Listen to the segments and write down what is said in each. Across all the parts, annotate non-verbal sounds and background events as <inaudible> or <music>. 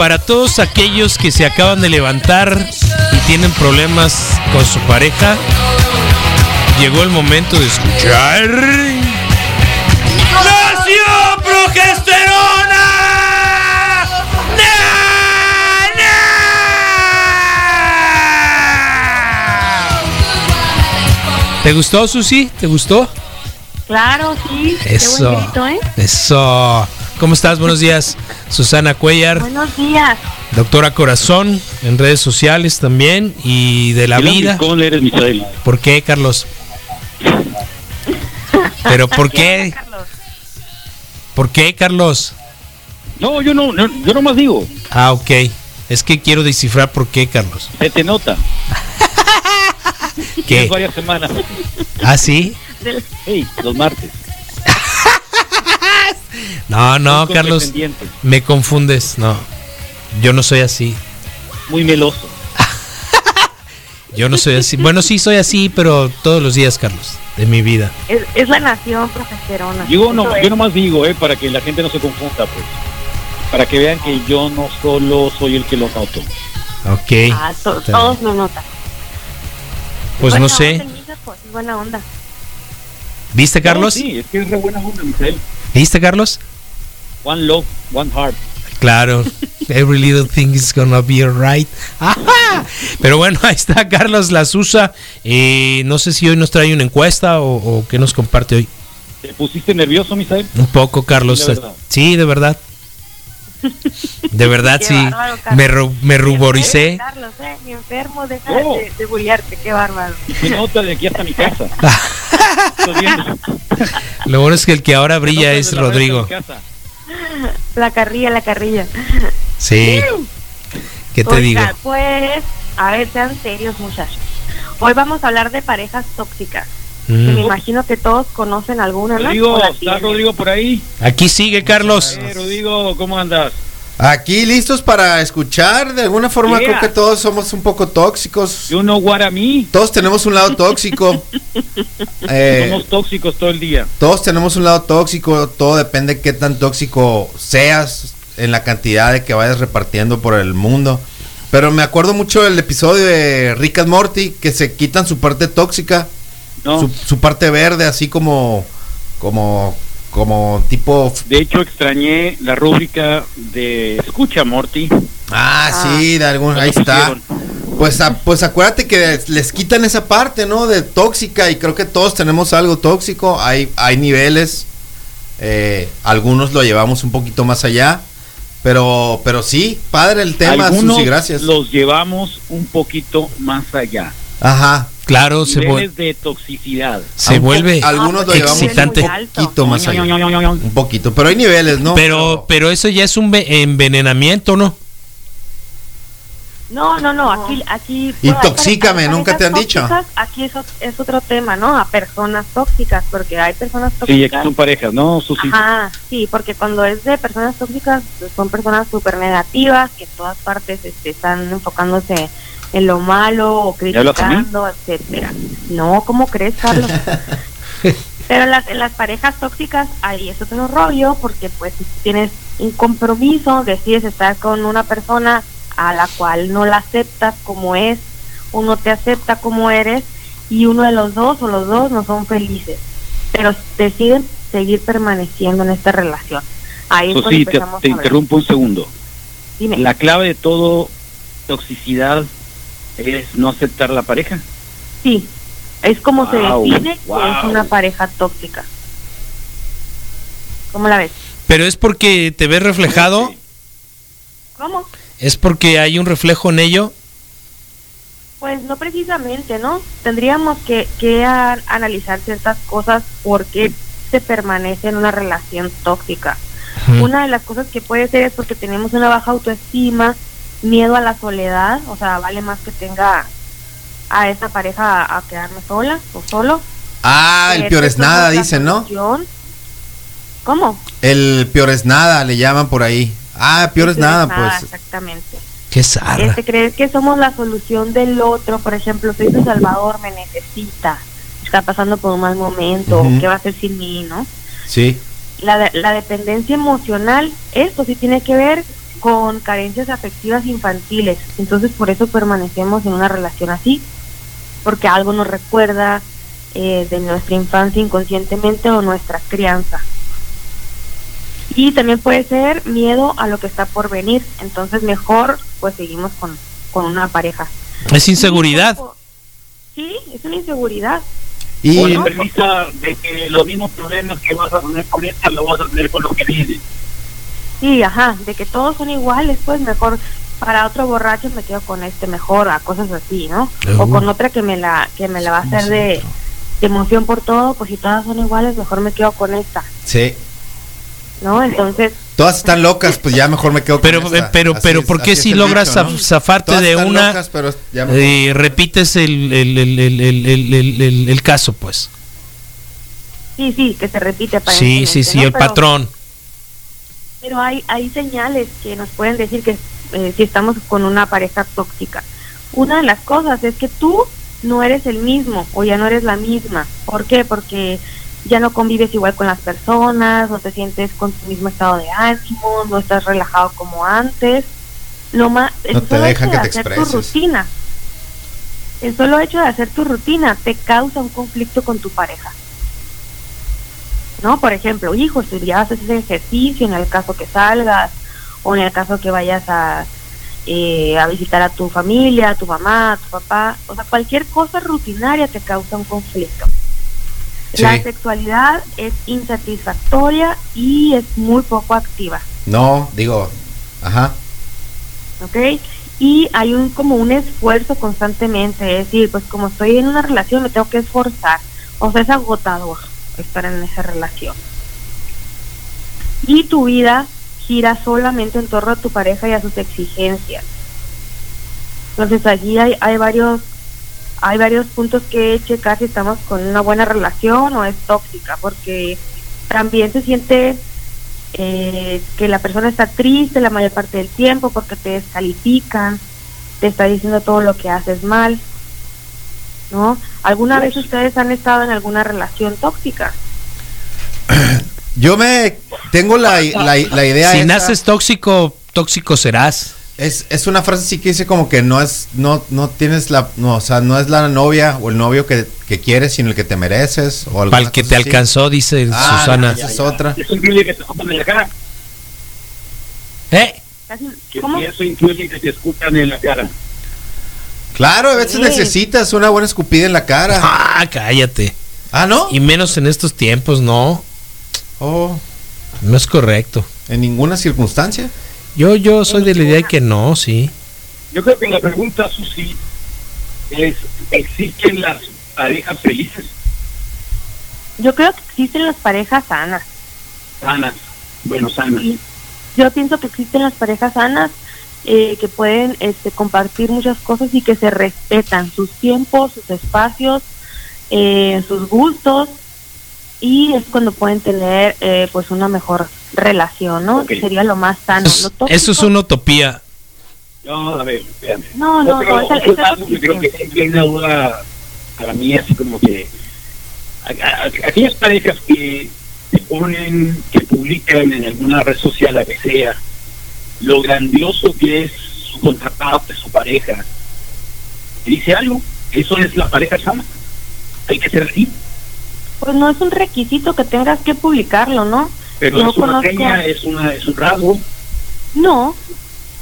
Para todos aquellos que se acaban de levantar y tienen problemas con su pareja, llegó el momento de escuchar. ¡Nació Progesterona! ¿Te gustó, Susi? ¿Te gustó? Claro, sí. Eso. Qué buen grito, ¿eh? Eso. ¿Cómo estás? Buenos días. Susana Cuellar, Buenos días. doctora Corazón, en redes sociales también y de la vida. ¿Cómo le eres, Misael? ¿Por qué, Carlos? ¿Pero por qué? Carlos. ¿Por qué, Carlos? No, yo no, no, yo nomás digo, Ah, ok. Es que quiero descifrar por qué, Carlos. se te nota. <laughs> ¿Qué? Tienes varias semanas. ¿Ah, sí? Hey, los martes. No, no, Carlos. Me confundes. No. Yo no soy así. Muy meloso. <laughs> Yo no soy así. Bueno, sí soy así, pero todos los días, Carlos, de mi vida. Es, es la nación progesterona. Yo, no, yo nomás digo, eh, para que la gente no se confunda, pues. Para que vean que yo no solo soy el que lo noto. Ok. Ah, to- Está todos lo notan. Pues no sé. pues, es buena onda. ¿Viste, Carlos? No, sí, es que es re buena onda, Misael. ¿Viste, Carlos? One love, one heart. Claro. Every little thing is gonna be alright. Ajá. Pero bueno, ahí está Carlos las usa. Eh, no sé si hoy nos trae una encuesta o, o qué nos comparte hoy. ¿Te pusiste nervioso, Misael? Un poco, Carlos. Sí, de verdad. De verdad, Qué sí. bárbaro, Carlos. Me, ru- me ruboricé. Carlos, eh, mi enfermo, deja No. de, de bullearte, qué bárbaro. Se nota de aquí hasta mi casa. <laughs> Lo bueno es que el que ahora brilla es Rodrigo. mi casa. La carrilla, la carrilla. Sí. ¿Qué te digo? Pues, a ver, sean serios, muchachos. Hoy vamos a hablar de parejas tóxicas. que Mm. me imagino que todos conocen alguna, ¿no? Rodrigo, ¿está. Rodrigo por ahí? Aquí sigue Carlos. Rodrigo, ¿cómo andas? Aquí listos para escuchar. De alguna forma Yeah. creo que todos somos un poco tóxicos. You know what I mean. Todos tenemos un lado tóxico. <laughs> Eh, Somos tóxicos todo el día. todos tenemos un lado tóxico. Todo depende de qué tan tóxico seas en la cantidad de que vayas repartiendo por el mundo. Pero me acuerdo mucho del episodio de Rick and Morty que se quitan su parte tóxica, No, su, su parte verde, así como, como, como tipo. de hecho extrañé la rúbrica de Escucha, Morty. Ah, sí, de algún, ahí está. Pues, a- pues acuérdate que les quitan esa parte, ¿no? De tóxica y creo que todos tenemos algo tóxico. Hay, hay niveles, eh, algunos lo llevamos un poquito más allá, pero, pero sí, padre el tema, Algunos Susi, gracias. los llevamos un poquito más allá. Ajá. Claro, se, Niveles de toxicidad. se vuelve Algunos lo excitante. un poquito más allá. Pero Un poquito, pero hay niveles, ¿no? Pero, pero eso ya es un ve- envenenamiento, ¿no? No, no, no, aquí, aquí... Intoxícame, ¿nunca te han dicho? Aquí es, ot- es otro tema, ¿no? A personas tóxicas, porque hay personas Sí, tóxicas. aquí son parejas, ¿no, Susi? Ajá, sí, porque cuando es de personas tóxicas, pues, son personas súper negativas, que en todas partes este, están enfocándose en lo malo o criticando, etcétera. No, ¿cómo crees, Carlos? <laughs> Pero las, en las parejas tóxicas, ahí es otro rollo, porque pues si tienes un compromiso, decides estar con una persona a la cual no la aceptas como es, o no te acepta como eres, y uno de los dos o los dos no son felices, pero deciden seguir permaneciendo en esta relación. Ahí Susi, te, te interrumpo un segundo. Dime. La clave de todo toxicidad es no aceptar la pareja. Sí, es como se Wow, define que es una pareja tóxica. ¿Cómo la ves? Pero es porque te ves reflejado, ¿Cómo? es porque hay un reflejo en ello. Pues no precisamente, ¿no? Tendríamos que, que a- analizar ciertas cosas porque se permanece en una relación tóxica. Una de las cosas que puede ser es porque tenemos una baja autoestima, miedo a la soledad, o sea, vale más que tenga a esa pareja a, a quedarme sola o solo. Ah, el Eh, peor es nada, dicen, ¿no? solución. ¿Cómo? El peor es nada, le llaman por ahí. Ah, peor es nada, pues. Exactamente. Qué zarra. Este, crees que somos la solución del otro, por ejemplo, soy tu salvador, me necesita, está pasando por un mal momento, Ujú. ¿qué va a hacer sin mí, no? Sí. La, de- la dependencia emocional, esto sí tiene que ver con carencias afectivas infantiles. Entonces por eso permanecemos en una relación así, porque algo nos recuerda eh, de nuestra infancia inconscientemente o nuestra crianza. Y también puede ser miedo a lo que está por venir. Entonces mejor pues seguimos con, con una pareja. Es inseguridad. Sí, es una inseguridad. Y premisa de que los mismos problemas que vas a tener con esta lo vas a tener con lo que viene. Sí, ajá, de que todos son iguales, pues mejor para otro borracho me quedo con este mejor, a cosas así, ¿no? O con otra que me la que me la va a hacer de, de emoción por todo, pues si todas son iguales, mejor me quedo con esta. Sí. ¿No? Entonces, todas están locas, pues ya mejor me quedo pero, con esta. Pero, pero, pero, ¿por qué si logras dicho, ¿no? zafarte de una locas, pero y repites el, el, el, el, caso, pues? Sí, sí, que se repite. Sí, sí, sí, ¿no? el pero, patrón. Pero hay, hay señales que nos pueden decir que eh, si estamos con una pareja tóxica. Una de las cosas es que tú no eres el mismo o ya no eres la misma. ¿Por qué? Porque ya no convives igual con las personas, no te sientes con tu mismo estado de ánimo, no estás relajado como antes. Lo más, el no te solo dejan hecho que de te hacer expreses. tu rutina, el solo hecho de hacer tu rutina te causa un conflicto con tu pareja. ¿No? Por ejemplo, hijo, si ya haces ese ejercicio en el caso que salgas o en el caso que vayas a, eh, a visitar a tu familia, a tu mamá, a tu papá, o sea, cualquier cosa rutinaria te causa un conflicto. Sí. La sexualidad es insatisfactoria y es muy poco activa, No, digo, ajá. ¿ok? Y hay un como un esfuerzo constantemente, es decir, pues como estoy en una relación me tengo que esforzar, o sea, es agotador estar en esa relación. Y tu vida gira solamente en torno a tu pareja y a sus exigencias. Entonces allí hay, hay varios hay varios puntos que checar si estamos con una buena relación o es tóxica, porque también se siente eh, que la persona está triste la mayor parte del tiempo porque te descalifican, te está diciendo todo lo que haces mal, ¿no? ¿Alguna vez ustedes han estado en alguna relación tóxica? <clears throat> Yo me tengo la, la, la idea. Si esa- naces tóxico, tóxico serás. Es, es una frase así que dice como que no es, no, no tienes la, no, o sea, no es la novia o el novio que, que quieres, sino el que te mereces. O Para el que te así. alcanzó, dice Ah, Susana. Esa es otra. Eso incluye que te escupan en la cara. ¿Eh? Que ¿Cómo? eso incluye que te escupan en la cara. Claro, a veces Sí. necesitas una buena escupida en la cara. <laughs> Ah, cállate. Ah, ¿no? Y menos en estos tiempos, no. Oh, No es correcto. en ninguna circunstancia. Yo, yo soy de la idea de que no, sí. Yo creo que la pregunta, Susi, es, ¿existen las parejas felices? Yo creo que existen las parejas sanas. Sanas. Bueno, sanas. Yo pienso que existen las parejas sanas eh, que pueden este, compartir muchas cosas y que se respetan sus tiempos, sus espacios, eh, sus gustos y es cuando pueden tener eh, pues una mejor relación, ¿no? Que sería lo más sano. Eso, Lo es- tóxico- eso es una utopía. No, a ver, espérame. No, no, pero no, esa- que creo que hay una duda para mí, así como que a- a- aquellas parejas que se ponen, que publican en alguna red social, la que sea, lo grandioso que es su contraparte, su pareja, y dice algo, eso es la pareja sana. Hay que ser así, Pues no es un requisito que tengas que publicarlo, ¿no? pero Yo es una conozco- seña, es, una, es un rasgo No,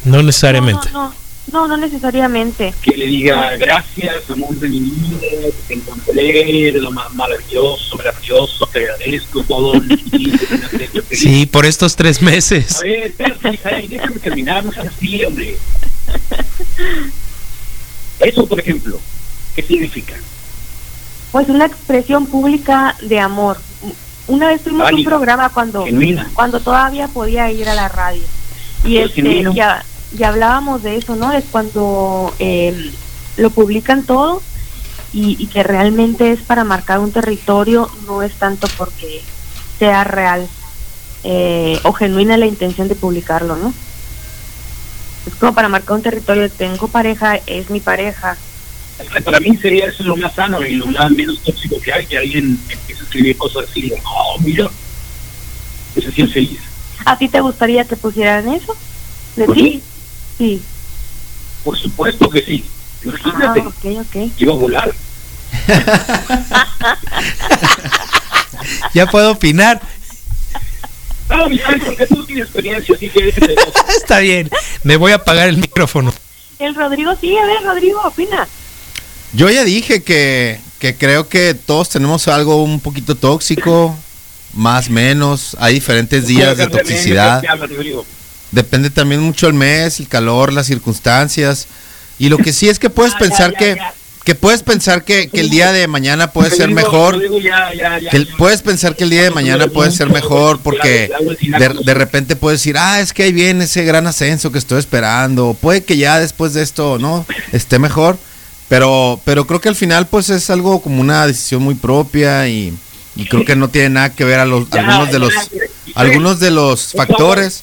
No necesariamente. no, no, no, no necesariamente. que le diga gracias, amor de mi vida, te encontré, lo más maravilloso, gracioso, te agradezco todo. lo que hiciste, me has hecho feliz". Sí, por estos tres meses. A ver, espérate, déjame terminar, no así, hombre. Eso, por ejemplo, ¿qué significa? Pues una expresión pública de amor. Una vez tuvimos un programa cuando Genuina. cuando todavía podía ir a la radio y Pero este genuino. ya ya hablábamos de eso, ¿no? Es cuando eh, lo publican todo y, y que realmente es para marcar un territorio, no es tanto porque sea real eh, o genuina la intención de publicarlo, ¿no? Es como para marcar un territorio, tengo pareja, es mi pareja, Para mí sería eso lo más sano y lo más menos tóxico que hay, que alguien empiece a escribir cosas así, oh, mira, sí es feliz. ¿A ti te gustaría que pusieran eso? ¿De Pues ti? Sí. Por supuesto que sí. Ah, Imagínate, ok. iba a volar. <laughs> Ya puedo opinar. Porque tú tienes experiencia, así que. <laughs> Está bien. Me voy a apagar el micrófono. El Rodrigo, sí, a ver, Rodrigo, opina. Yo ya dije que, que creo que todos tenemos algo un poquito tóxico, más menos. Hay diferentes días de toxicidad. ¿Qué hablas, Rodrigo? Depende también mucho el mes, el calor, las circunstancias. Y lo que sí es que puedes Ah, pensar ya, que, ya. que puedes pensar que, que el día de mañana puede ser mejor. Que puedes pensar que el día de mañana puede ser mejor porque de, de repente puedes decir, ah, es que ahí viene ese gran ascenso que estoy esperando. Puede que ya después de esto, ¿no? Esté mejor. Pero, pero creo que al final pues es algo como una decisión muy propia y, y creo que no tiene nada que ver a los, algunos de los, algunos de los factores.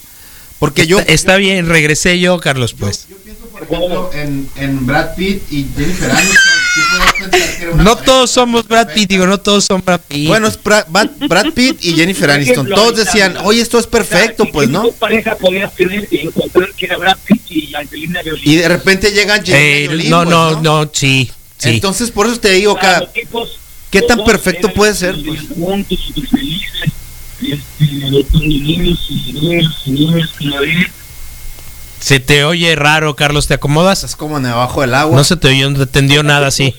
Porque yo, Está bien, regresé yo, Carlos, pues. yo pienso, por ejemplo, en, en Brad Pitt y Jennifer Aniston. ¿tú puedes pensar que era una No todos somos Brad Pitt, digo, no todos son Brad Pitt. Bueno, es Brad, Brad- Pitt y Jennifer Aniston. Todos decían, oye, esto es perfecto, pues, ¿qué ¿no? pareja podías tener y encontrar que era Brad Pitt y Angelina Jolie? Y de repente llegan Eh, Jolie, no, pues, no, no, sí, sí. Entonces, por eso te digo, O sea, ca- los tipos, ¿qué tan perfecto puede ser, pues? Se te oye raro, Carlos, ¿te acomodas? estás como en abajo del agua. No se te oyó, no te entendió nada así.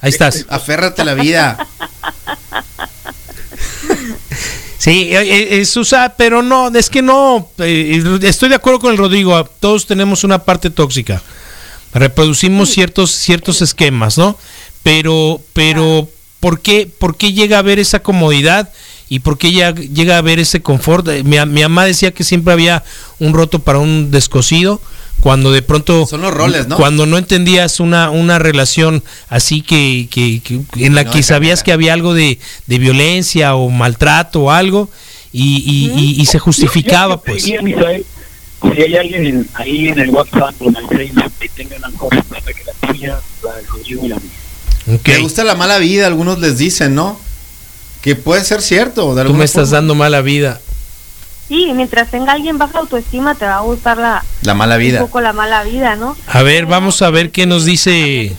Ahí estás. Aférrate a la vida. Sí, eh, eh, Susa, pero no, es que no, eh, estoy de acuerdo con el Rodrigo, todos tenemos una parte tóxica, reproducimos ciertos, ciertos esquemas, ¿no? Pero, pero, ¿por qué, ¿por qué llega a haber esa comodidad y por qué ya llega a haber ese confort? Eh, Mi, mi mamá decía que siempre había un roto para un descosido, cuando de pronto Son los roles, ¿no? cuando no entendías una, una relación así que, que- que- en la No, que sabías que había algo de, de violencia o maltrato o algo y, y- y- y se justificaba Yo- yo pues Misael, si hay alguien en- ahí en el WhatsApp o en el Facebook que tenga una cosa para que la tuya, la Rodrigo y la mía. Me gusta la mala vida, algunos les dicen, ¿no? Que puede ser cierto. De tú me estás forma. dando mala vida Sí, mientras tenga alguien baja autoestima, te va a gustar la, La mala un vida. poco la mala vida, ¿no? a ver vamos a ver qué nos dice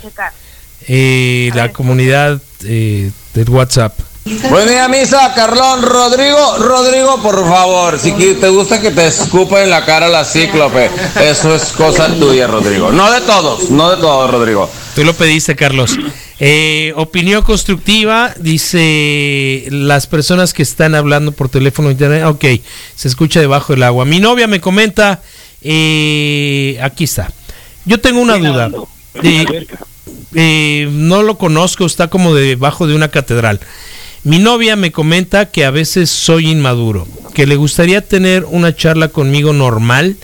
eh, la ver. comunidad eh, del WhatsApp Buen día, misa, Carlón, Rodrigo, Rodrigo, por favor, si te gusta que te escupa en la cara la cíclope, eso es cosa tuya, Rodrigo. No de todos, no de todos, Rodrigo. Tú lo pediste, Carlos. Eh, opinión constructiva, dice las personas que están hablando por teléfono o internet. Ok, se escucha debajo del agua. Mi novia me comenta, eh, aquí está. Yo tengo una duda. Eh, eh, no lo conozco, está como debajo de una catedral. Mi novia me comenta que a veces soy inmaduro, que le gustaría tener una charla conmigo normal,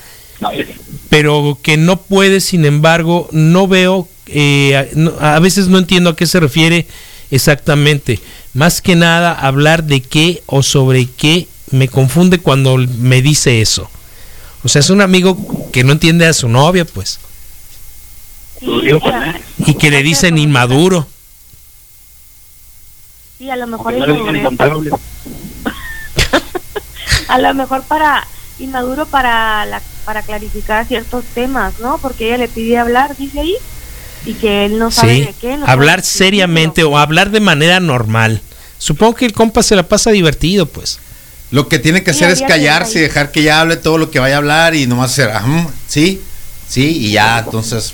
pero que no puede, sin embargo, no veo, eh, a, veces no entiendo a qué se refiere exactamente. Más que nada, hablar de qué o sobre qué me confunde cuando me dice eso. O sea, es un amigo que no entiende a su novia, pues, Sí, y que le dicen inmaduro. Sí, a lo mejor No incontable. <laughs> a lo mejor para inmaduro para la, para clarificar ciertos temas, ¿no? Porque ella le pide hablar, dice ahí, y que él no sabe Sí, de qué. no hablar seriamente o hablar de manera normal. Supongo que el compa se la pasa divertido, pues. Lo que tiene que Sí, hacer es callarse y dejar que ella hable todo lo que vaya a hablar y nomás hacer, "Ajá, sí, sí, y ya, entonces,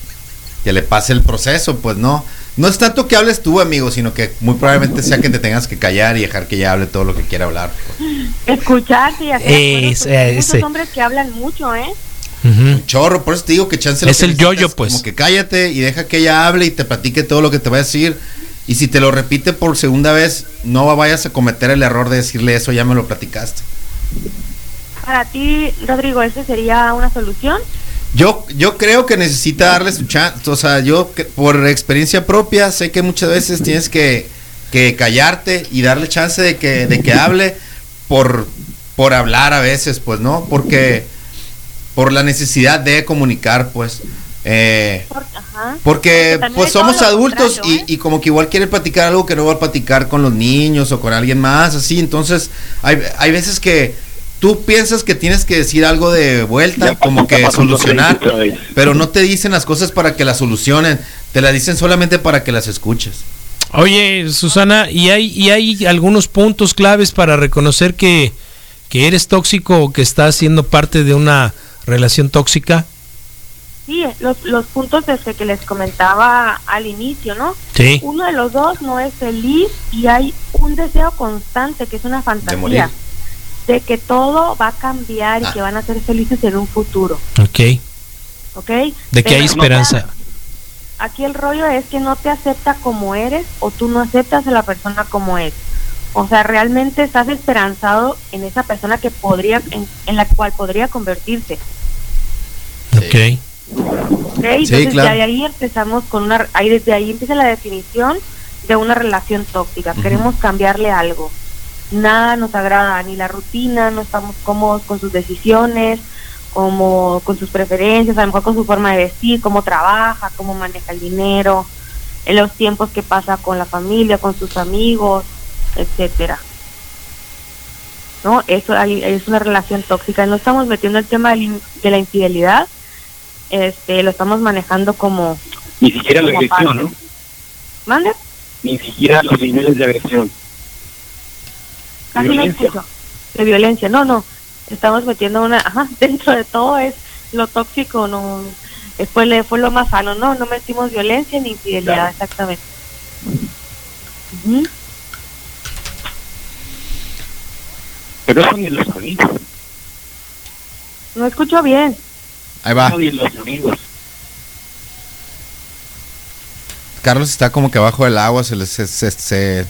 que le pase el proceso, pues no. No es tanto que hables tú, amigo, sino que muy probablemente sea que te tengas que callar y dejar que ella hable todo lo que quiera hablar. Escucharse y hacer porque hay ese. muchos hombres que hablan mucho, ¿eh? Ujú. Chorro, por eso te digo que chance Es el yo-yo, es pues. Como que cállate y deja que ella hable y te platique todo lo que te va a decir. Y si te lo repite por segunda vez, no vayas a cometer el error de decirle eso, ya me lo platicaste. Para ti, Rodrigo, ¿esa sería una solución? Yo, yo creo que necesita darle su chance. O sea, yo que- por experiencia propia sé que muchas veces tienes que, que callarte y darle chance de que, de que hable por, por hablar a veces, pues, ¿no? Porque por la necesidad de comunicar, pues. Eh, ajá. porque pues somos adultos y, ¿eh? y como que igual quiere platicar algo que no va a platicar con los niños o con alguien más, así. Entonces, hay, hay veces que, tú piensas que tienes que decir algo de vuelta, Ya como que pasó solucionar, pero no te dicen las cosas para que las solucionen, te las dicen solamente para que las escuches. Oye, Susana, ¿y hay, y hay algunos puntos claves para reconocer que, que eres tóxico o que estás siendo parte de una relación tóxica? Sí, los, los puntos desde que les comentaba al inicio, ¿no? Sí. Uno de los dos no es feliz y hay un deseo constante, que es una fantasía, de, que todo va a cambiar y Ah. que van a ser felices en un futuro, Ok. ¿ok? De que Pero hay no esperanza. te- aquí el rollo es que no te acepta como eres o tú no aceptas a la persona como es. O sea, realmente estás esperanzado en esa persona que podría, en, en la cual podría convertirse. Ok. ¿ok? Entonces claro. ya de ahí empezamos con una, ahí desde ahí empieza la definición de una relación tóxica. Queremos cambiarle algo. Nada nos agrada, ni la rutina, no estamos cómodos con sus decisiones, como con sus preferencias, a lo mejor con su forma de vestir, cómo trabaja, cómo maneja el dinero, en los tiempos que pasa con la familia, con sus amigos, etcétera. ¿No? Eso ahí es una relación tóxica. No estamos metiendo el tema de la in- de la infidelidad, este, lo estamos manejando como Ni siquiera la agresión, parte. ¿no? mande Ni siquiera los niveles de agresión. Casi no Violencia. escucho de violencia no no estamos metiendo una <laughs> ajá, dentro de todo es lo tóxico no eh, fue le- fue lo más sano no no metimos violencia ni infidelidad Claro. exactamente. Pero eso ni los amigos. no escucho bien Ahí va. Ni los amigos. Carlos está como que abajo del agua, se le se, se- se-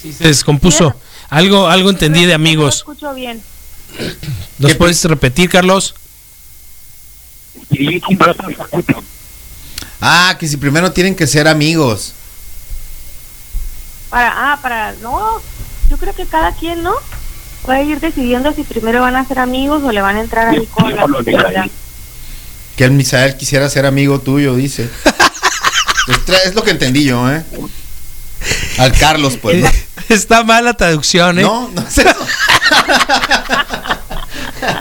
Sí, se descompuso. Algo, algo entendí de no amigos. escucho bien ¿Nos ¿Qué- puedes repetir, Carlos? Ah, que si primero tienen que ser amigos. para ah para no yo creo que cada quien no puede ir decidiendo si primero van a ser amigos o le van a entrar ahí con la Por lo legal. infidelidad. Que el Misael quisiera ser amigo tuyo, dice. <laughs> es, lo que entendí yo, ¿eh? Al Carlos, pues. ¿no? <laughs> Está mal la traducción, ¿eh? No, no es <laughs> eso.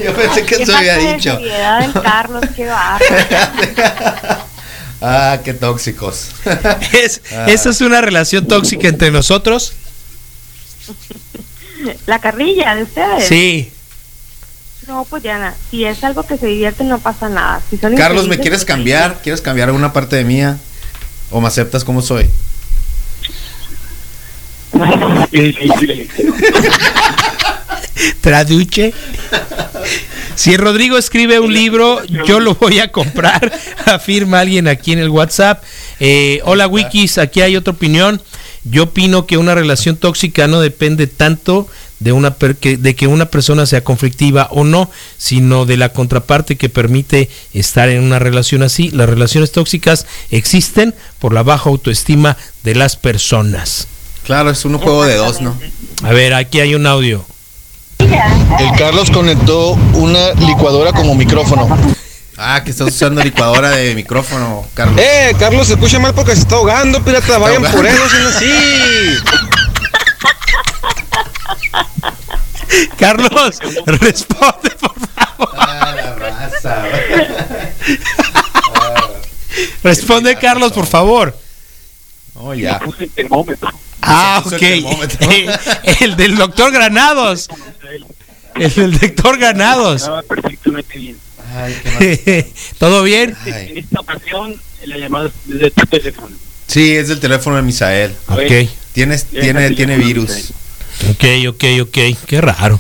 Yo pensé que eso había dicho. del Carlos, qué <laughs> ah, qué tóxicos. Es, ¿Esa es una relación tóxica entre nosotros? La carrilla de ustedes. Sí. No, pues Diana, si es algo que se divierte no pasa nada. Si son Carlos, ¿me quieres pues, cambiar? ¿Quieres cambiar alguna parte de mía? ¿O me aceptas como soy? <laughs> Traduce. Si Rodrigo escribe un libro, yo lo voy a comprar, <laughs> afirma alguien aquí en el WhatsApp. Eh, hola Wikis, aquí hay otra opinión. Yo opino que una relación tóxica no depende tanto de una per- que, de que una persona sea conflictiva o no, sino de la contraparte que permite estar en una relación así. Las relaciones tóxicas existen por la baja autoestima de las personas. Claro, es un juego de dos, ¿no? A ver, aquí hay un audio. El Carlos conectó una licuadora como micrófono. Ah, que estás usando licuadora de micrófono, Carlos. ¡Eh! Carlos se escucha mal porque se está ahogando, pirata. Vayan ahogando. por él, no sean así. <laughs> Carlos, responde por favor. Ah, la raza. <laughs> Responde Carlos, por favor. Oh, ya. Puse el termómetro. Ah, ok. <laughs> el del doctor Granados. El del doctor Granados. Estaba perfectamente bien. Ay, <laughs> ¿Todo bien? Ay. En esta ocasión, la llamada es desde tu teléfono. Sí, es del teléfono de Misael. Ok, Tienes, tiene, tiene virus. ok, ok, ok. Qué raro.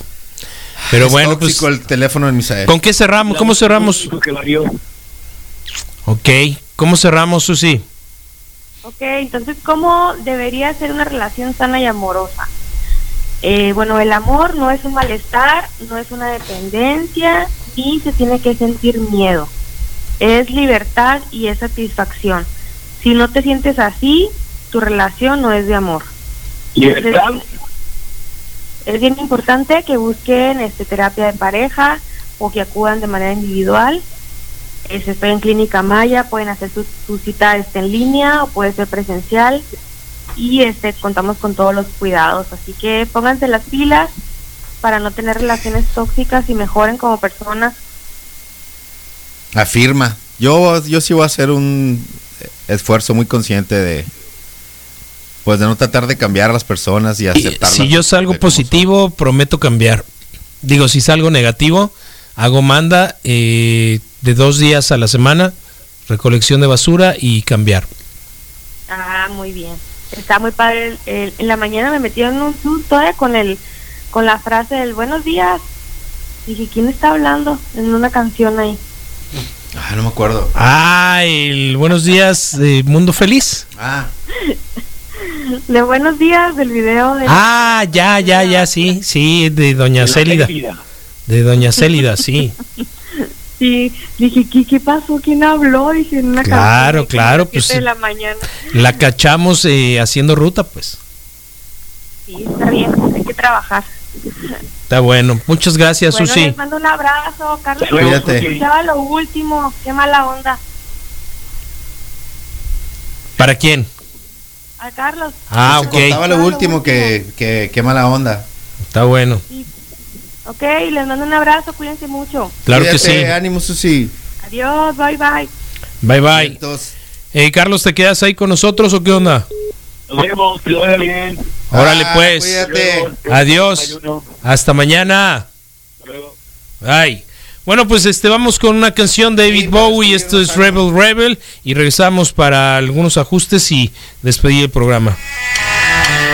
Pero Es bueno, pues, el teléfono de Misael. ¿con qué cerramos? ¿Cómo cerramos? Ok, ¿cómo cerramos, Susi? Ok, entonces, ¿cómo debería ser una relación sana y amorosa? Eh, bueno, el amor no es un malestar, no es una dependencia, ni se tiene que sentir miedo. Es libertad y es satisfacción. Si no te sientes así, tu relación no es de amor. Libertad. Es bien importante que busquen este, terapia de pareja o que acudan de manera individual. Este, estoy en Clínica Maya, pueden hacer su, su cita este, en línea o puede ser presencial y este, contamos con todos los cuidados. Así que pónganse las pilas para no tener relaciones tóxicas y mejoren como personas? Afirma. Yo, yo sí voy a hacer un esfuerzo muy consciente de pues de no tratar de cambiar a las personas y aceptarlas. si yo salgo positivo, prometo cambiar. Digo, si salgo negativo, hago manda eh, de dos días a la semana, recolección de basura y cambiar. Ah, muy bien. Está muy padre. el- el- en la mañana me metieron en un susto eh, con el con la frase del buenos días. Dije, ¿quién está hablando? En una canción ahí. Ah, no me acuerdo. Ah, el buenos días, eh, Mundo Feliz. Ah, <laughs> De buenos días del video de... Ah, ya, ya, ya, sí, sí, de Doña Célida. Célida. De Doña Célida, sí. <laughs> Sí, dije, ¿qué, qué pasó? ¿Quién habló? Dije, en una Claro, de claro, pues, de la mañana. La cachamos eh, haciendo ruta, pues. Sí, está bien, hay que trabajar. Está bueno. Muchas gracias, bueno, Susi. les mando un abrazo, Carlos. Cuídate. Escuchaba lo último, qué mala onda. ¿Para quién? A Carlos. Ah, ok. contaba lo último que, que, qué mala onda. Está bueno. Ok, les mando un abrazo, cuídense mucho. Claro que sí. Ánimo, Susi. Adiós, bye bye. Bye, bye. Entonces, Eh, Carlos, ¿te quedas ahí con nosotros o qué onda? Nos vemos, que lo vaya bien. Órale, ah, pues. Cuídate. Adiós. Hasta mañana. Hasta luego. Ay. Bueno, pues este vamos con una canción de David Bowie. Esto es Rebel Rebel. Y regresamos para algunos ajustes y despedir el programa.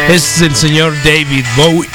Es el señor David Bowie.